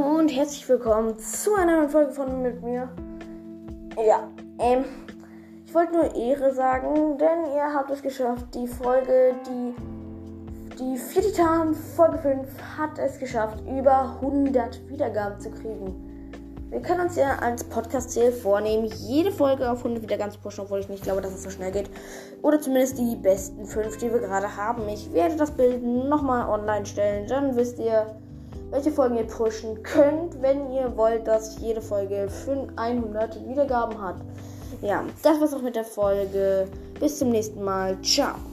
herzlich willkommen zu einer neuen Folge von mit mir. Ja, ähm, ich wollte nur Ehre sagen, denn ihr habt es geschafft. Die Folge, die, die vier Titan, Folge 5, hat es geschafft, über 100 Wiedergaben zu kriegen. Wir können uns ja als Podcast-Ziel vornehmen, jede Folge auf 100 Wiedergaben zu pushen, obwohl ich nicht glaube, dass es so schnell geht. Oder zumindest die besten 5, die wir gerade haben. Ich werde das Bild nochmal online stellen, dann wisst ihr, welche Folgen ihr pushen könnt, wenn ihr wollt, dass jede Folge 100 Wiedergaben hat. Ja, das war's auch mit der Folge. Bis zum nächsten Mal. Ciao.